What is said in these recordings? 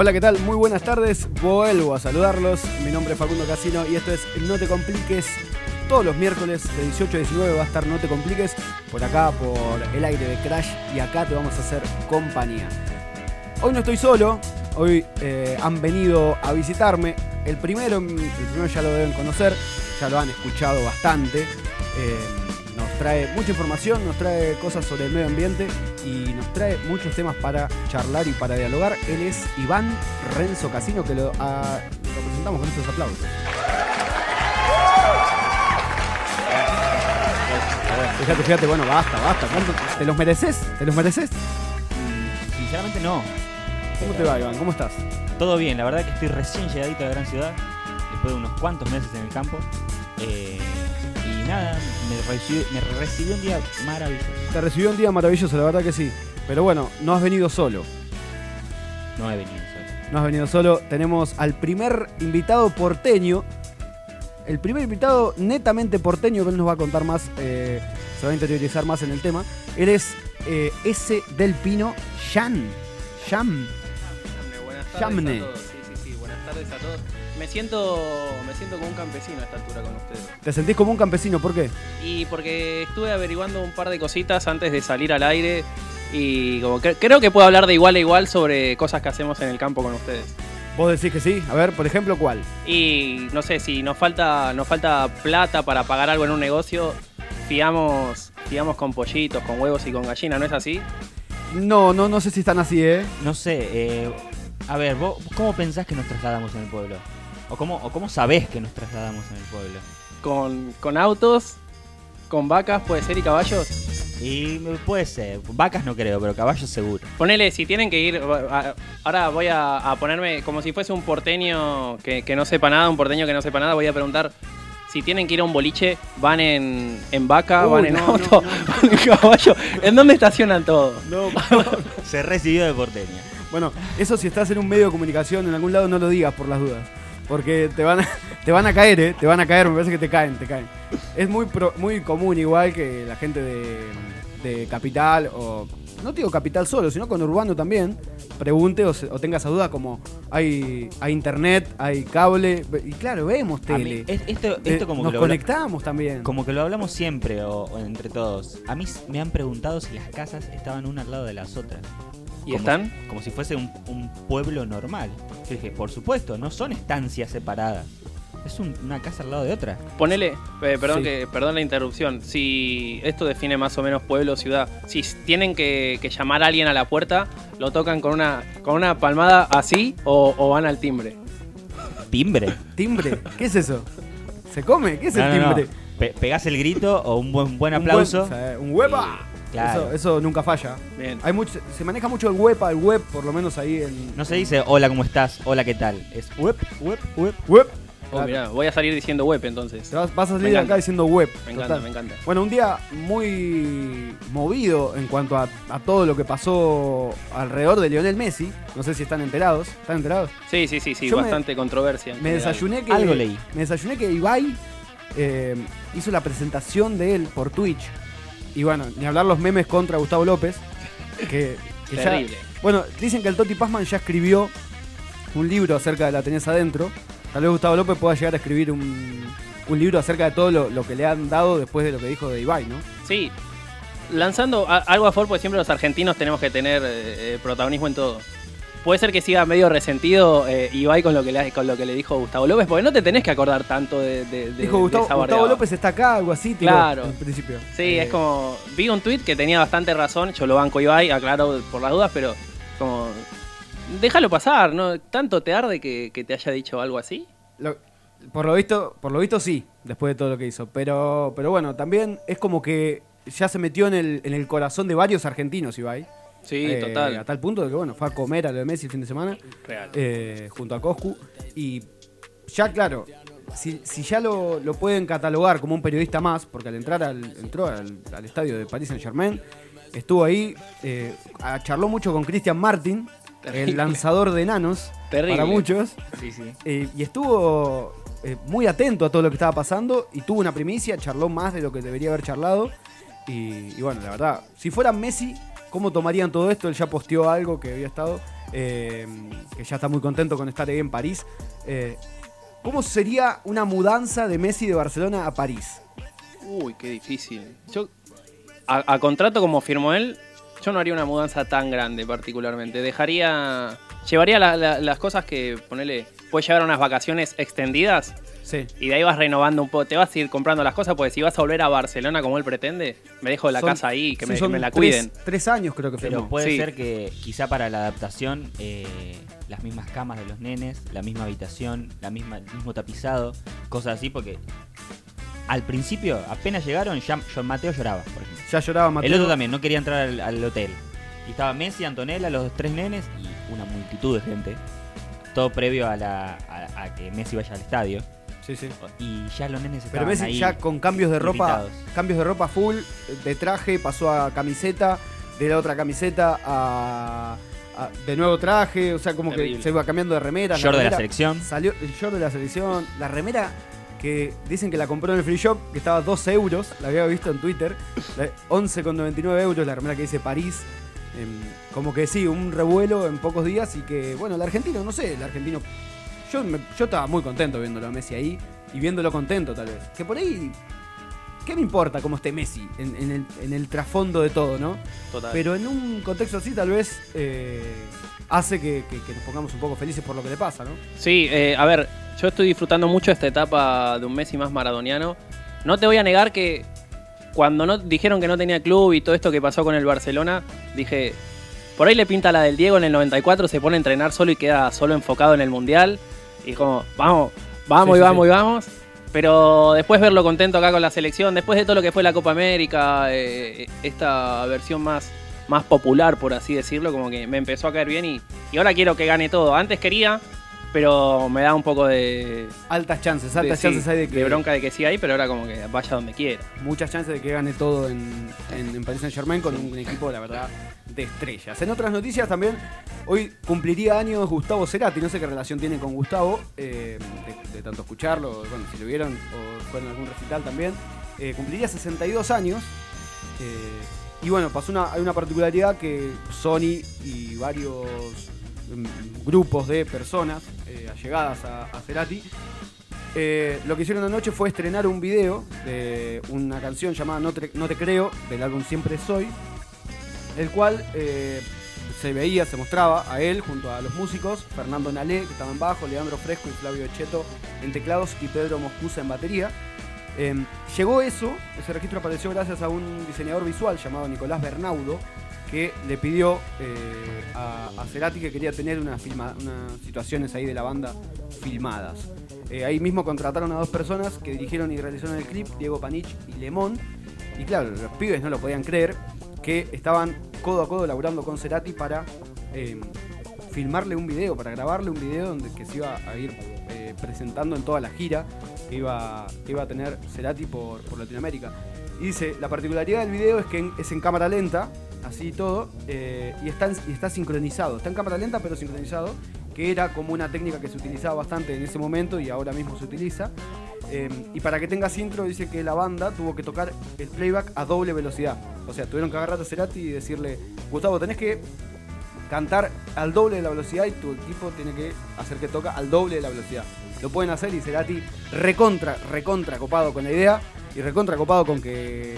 Hola, ¿qué tal? Muy buenas tardes. Vuelvo a saludarlos. Mi nombre es Facundo Casino y esto es No Te Compliques. Todos los miércoles de 18 a 19 va a estar No Te Compliques por acá, por el aire de Crash y acá te vamos a hacer compañía. Hoy no estoy solo, hoy eh, han venido a visitarme. El primero, el primero ya lo deben conocer, ya lo han escuchado bastante. Eh, nos trae mucha información, nos trae cosas sobre el medio ambiente y nos trae muchos temas para charlar y para dialogar. Él es Iván Renzo Casino, que lo, ah, lo presentamos con estos aplausos. Fíjate, fíjate, bueno, basta, basta. ¿Cuánto- ¿Te los mereces? ¿Te los mereces? Sinceramente no. ¿Cómo te va, Iván? ¿Cómo estás? Todo bien, la verdad que estoy recién llegadito a la gran ciudad, después de unos cuantos meses en el campo. Eh, y nada, recibió, me recibió un día maravilloso. Te recibió un día maravilloso, la verdad que sí. Pero bueno, no has venido solo. No he venido solo. No has venido solo. Tenemos al primer invitado porteño. El primer invitado netamente porteño, que él nos va a contar más, eh, se va a interiorizar más en el tema. Él es eh, S. del Pino Yan. Yan. Yamne, buenas tardes a todos. Sí, sí, sí, buenas tardes a todos. Me siento, me siento como un campesino a esta altura con ustedes. Te sentís como un campesino, ¿por qué? Y porque estuve averiguando un par de cositas antes de salir al aire y como que- creo que puedo hablar de igual a igual sobre cosas que hacemos en el campo con ustedes. Vos decís que sí. A ver, por ejemplo, ¿cuál? Y no sé, si nos falta, nos falta plata para pagar algo en un negocio, fiamos, fiamos con pollitos, con huevos y con gallina, ¿no es así? No, no, no sé si están así, ¿eh? No sé, eh, a ver, ¿vos cómo pensás que nos trasladamos en el pueblo? ¿O cómo, ¿O cómo sabés que nos trasladamos en el pueblo? Con, con autos, con vacas, puede ser, y caballos. Y puede ser, vacas no creo, pero caballos seguro. Ponele, si tienen que ir. a- Ahora voy a, a ponerme como si fuese un porteño que, que no sepa nada, un porteño que no sepa nada. Voy a preguntar si tienen que ir a un boliche, van en, en vaca, Uy, van en no, auto, no, van en caballo. ¿En dónde estacionan todo? No, Se recibió de porteño. Bueno, eso si estás en un medio de comunicación en algún lado no lo digas por las dudas. Porque te van a, te van a caer, ¿eh? Te van a caer, me parece que te caen, te caen. Es muy, pro- muy común igual que la gente de, de Capital o... No digo Capital solo, sino con Urbano también. Pregunte o, se- o tenga esa duda como hay, hay internet, hay cable. Y claro, vemos mí, tele. es- esto, Eh, esto como, nos que lo conectamos también. como que lo hablamos siempre o, o entre todos. A mí me han preguntado si las casas estaban una al lado de las otras. ¿Y Como están? si- como si fuese un, un pueblo normal. Yo dije, por supuesto, no son estancias separadas. Es un- una casa al lado de otra. Ponele, eh, perdón, Sí. que, perdón la interrupción. Si esto define más o menos pueblo, ciudad. Si tienen que, que llamar a alguien a la puerta, lo tocan con una, con una palmada así o, o van al timbre. Timbre. ¿Timbre? ¿Qué es eso? ¿Se come? ¿Qué es No, el no, no. timbre? Pe- pegás el grito o un buen, buen Un aplauso. buen- o sea, Un huepa. Claro. Eso, eso nunca falla. Bien. Hay mucho, se maneja mucho el web, el web, por lo menos ahí en. No se dice hola, ¿cómo estás? Hola, ¿qué tal? Es web, web, web. Web. Oh, Claro. mirá, voy a salir diciendo web entonces. Vas, vas a salir acá diciendo web. Me encanta, total. me encanta. Bueno, un día muy movido en cuanto a, a todo lo que pasó alrededor de Lionel Messi. No sé si están enterados. ¿Están enterados? Sí, sí, sí, sí, Yo me- bastante controversia. Me general. desayuné que. Algo leí. Me desayuné que Ibai eh, hizo la presentación de él por Twitch. Y bueno, ni hablar los memes contra Gustavo López. Que, que ya- Terrible. Bueno, dicen que el Toti Pazman ya escribió un libro acerca de la tenés adentro. Tal vez Gustavo López pueda llegar a escribir un, un libro acerca de todo lo, lo que le han dado después de lo que dijo de Ibai, ¿no? Sí, lanzando a- algo a favor, porque siempre los argentinos tenemos que tener eh, eh, protagonismo en todo. Puede ser que siga medio resentido eh, Ibai con lo, que le, con lo que le dijo Gustavo López, porque no te tenés que acordar tanto de, de, de- dijo de Gustavo, esa Gustavo bardeada. López está acá, algo así, tiró Claro. al principio. Sí, Eh, es como. Vi un tweet que tenía bastante razón. Yo lo banco Ibai, aclaro por las dudas, pero como. Déjalo pasar, ¿no? ¿Tanto te arde que, que te haya dicho algo así? lo- por lo visto, por lo visto sí, después de todo lo que hizo. Pero, pero bueno, también es como que ya se metió en el, en el corazón de varios argentinos, Ibai. Sí, Eh, total. A tal punto de que bueno, fue a comer a lo de Messi el fin de semana. Real. eh, junto a Coscu. Y ya, claro, si, si ya lo, lo pueden catalogar como un periodista más, porque al entrar al, entró al, al estadio de Paris Saint Germain, estuvo ahí, eh, charló mucho con Christian Martin, Terrible. el lanzador de enanos, Terrible. para muchos, Sí, sí. eh, y estuvo eh, muy atento a todo lo que estaba pasando y tuvo una primicia, charló más de lo que debería haber charlado. Y, y bueno, la verdad, si fuera Messi, ¿cómo tomarían todo esto? Él ya posteó algo que había estado. eh, que ya está muy contento con estar ahí en París. Eh, ¿Cómo sería una mudanza de Messi de Barcelona a París? Uy, qué difícil. Yo, a, contrato como firmó él, yo no haría una mudanza tan grande particularmente. Dejaría, llevaría la- la- las cosas que, ponele, puedes llevar unas vacaciones extendidas Sí. y de ahí vas renovando un poco. Te vas a ir comprando las cosas porque si vas a volver a Barcelona como él pretende, me dejo la Son- casa ahí, que, sí, me, que son me la cuiden. Tres años creo que Pero firmó. puede Sí. ser que quizá para la adaptación eh, las mismas camas de los nenes, la misma habitación, la misma, el mismo tapizado, cosas así, porque al principio, apenas llegaron, ya John Mateo lloraba, por ejemplo. Ya lloraba Mateo. El otro también, no quería entrar al, al hotel. Y estaba Messi, Antonella, los tres nenes y una multitud de gente. Todo previo a, la, a, a que Messi vaya al estadio. Sí, sí. Y ya los nenes Pero estaban Messi ahí. ya con cambios de ropa, irritados. cambios de ropa full, de traje, pasó a camiseta, de la otra camiseta a, a- de nuevo traje, o sea, como que se iba cambiando de remera. Short de la remera- selección. Salió el short de la selección, la remera que dicen que la compró en el free shop, que estaba a 12 euros, la había visto en Twitter, la- 11,99 euros, la remera que dice París. Em, como que sí, un revuelo en pocos días y que, bueno, el argentino, no sé, el argentino. Yo, me- yo estaba muy contento viéndolo a Messi ahí y viéndolo contento tal vez. Que por ahí. ¿Qué me importa cómo esté Messi en, en el, en el trasfondo de todo, no? Total. Pero en un contexto así tal vez eh, hace que, que- que nos pongamos un poco felices por lo que le pasa, ¿no? Sí, eh, a ver, yo estoy disfrutando mucho esta etapa de un Messi más maradoniano. No te voy a negar que cuando no dijeron que no tenía club y todo esto que pasó con el Barcelona, dije, por ahí le pinta la del Diego en el 94, se pone a entrenar solo y queda solo enfocado en el Mundial. Y como, vamos, vamos Sí, y vamos sí. y vamos. Pero después verlo contento acá con la selección, después de todo lo que fue la Copa América, eh, esta versión más, más popular, por así decirlo, como que me empezó a caer bien y, y ahora quiero que gane todo. Antes quería, pero me da un poco de, Altas chances, de- altas sí, chances hay de que. de bronca de que sí hay, pero ahora como que vaya donde quiera. Muchas chances de que gane todo en, en, en Paris Saint Germain con un equipo, la verdad, de estrellas. En otras noticias también, hoy cumpliría años Gustavo Cerati. No sé qué relación tiene con Gustavo, eh, de, de tanto escucharlo, bueno, si lo vieron o fue en algún recital también. Eh, cumpliría 62 años. eh, y bueno, pasó una, hay una particularidad que Sony y varios grupos de personas eh, allegadas a, Cerati eh, lo que hicieron anoche fue estrenar un video de una canción llamada No te, creo, del álbum Siempre Soy, el cual eh, se veía, se mostraba a él junto a los músicos, Fernando Nalé, que estaba en bajo, Leandro Fresco y Flavio Cheto en teclados y Pedro Moscusa en batería. Llegó eso, ese registro apareció gracias a un diseñador visual llamado Nicolás Bernaudo, que le pidió eh, a, a Cerati que quería tener unas, situaciones ahí de la banda filmadas. Eh, ahí mismo contrataron a dos personas que dirigieron y realizaron el clip, Diego Panich y Lemón. Y claro, los pibes no lo podían creer, que estaban codo a codo laburando con Cerati para eh, filmarle un video, para grabarle un video donde que se iba a ir presentando en toda la gira que iba, que iba a tener Cerati por, Latinoamérica. Y dice, la particularidad del video es que es en cámara lenta, así todo, eh, y, está, y está sincronizado. Está en cámara lenta pero sincronizado, que era como una técnica que se utilizaba bastante en ese momento y ahora mismo se utiliza. Eh, y para que tengas intro, dice que la banda tuvo que tocar el playback a doble velocidad. O sea, tuvieron que agarrar a Cerati y decirle, Gustavo, tenés que cantar al doble de la velocidad y tu equipo tiene que hacer que toca al doble de la velocidad. Lo pueden hacer y Cerati recontra, recontra copado con la idea y recontra copado con que,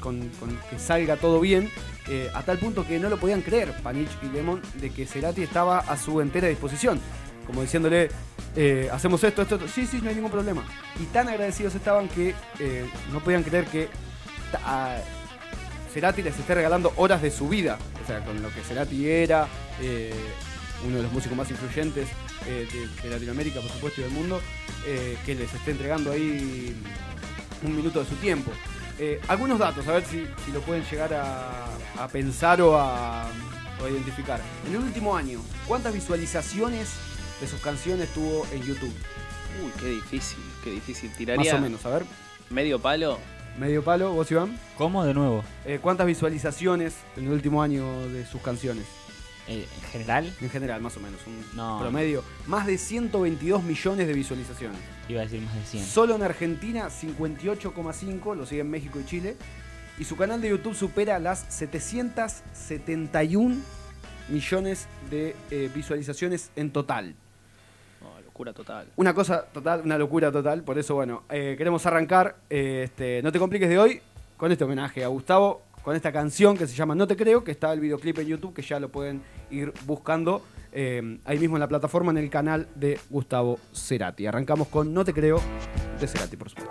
con, que salga todo bien. eh, a tal punto que no lo podían creer, Panich y Lemon, de que Cerati estaba a su entera disposición. Como diciéndole, eh, hacemos esto, esto, esto. Sí, sí, no hay ningún problema. Y tan agradecidos estaban que eh, no podían creer que a- Cerati les esté regalando horas de su vida. O sea, con lo que Cerati era, eh, uno de los músicos más influyentes de, Latinoamérica, por supuesto, y del mundo, que les esté entregando ahí un minuto de su tiempo. Eh, algunos datos, a ver si, si lo pueden llegar a, a pensar o a, o a identificar. En el último año, ¿cuántas visualizaciones de sus canciones tuvo en YouTube? Uy, qué difícil, qué difícil. Tiraría Más o menos, a ver. medio palo. Medio palo, vos Iván. ¿Cómo de nuevo? Eh, ¿Cuántas visualizaciones en el último año de sus canciones? Eh, en general, En general, más o menos, un No. promedio. Más de 122 millones de visualizaciones. iba a decir más de 100. Solo en Argentina, 58,5, lo siguen México y Chile. Y su canal de YouTube supera las 771 millones de eh, visualizaciones en total. No, locura total. Una cosa total, una locura total. Por eso, bueno, eh, queremos arrancar este, No te compliques de hoy con este homenaje a Gustavo, con esta canción que se llama No te creo, que está el videoclip en YouTube, que ya lo pueden ir buscando eh, ahí mismo en la plataforma, en el canal de Gustavo Cerati. Arrancamos con No te creo de Cerati, por supuesto.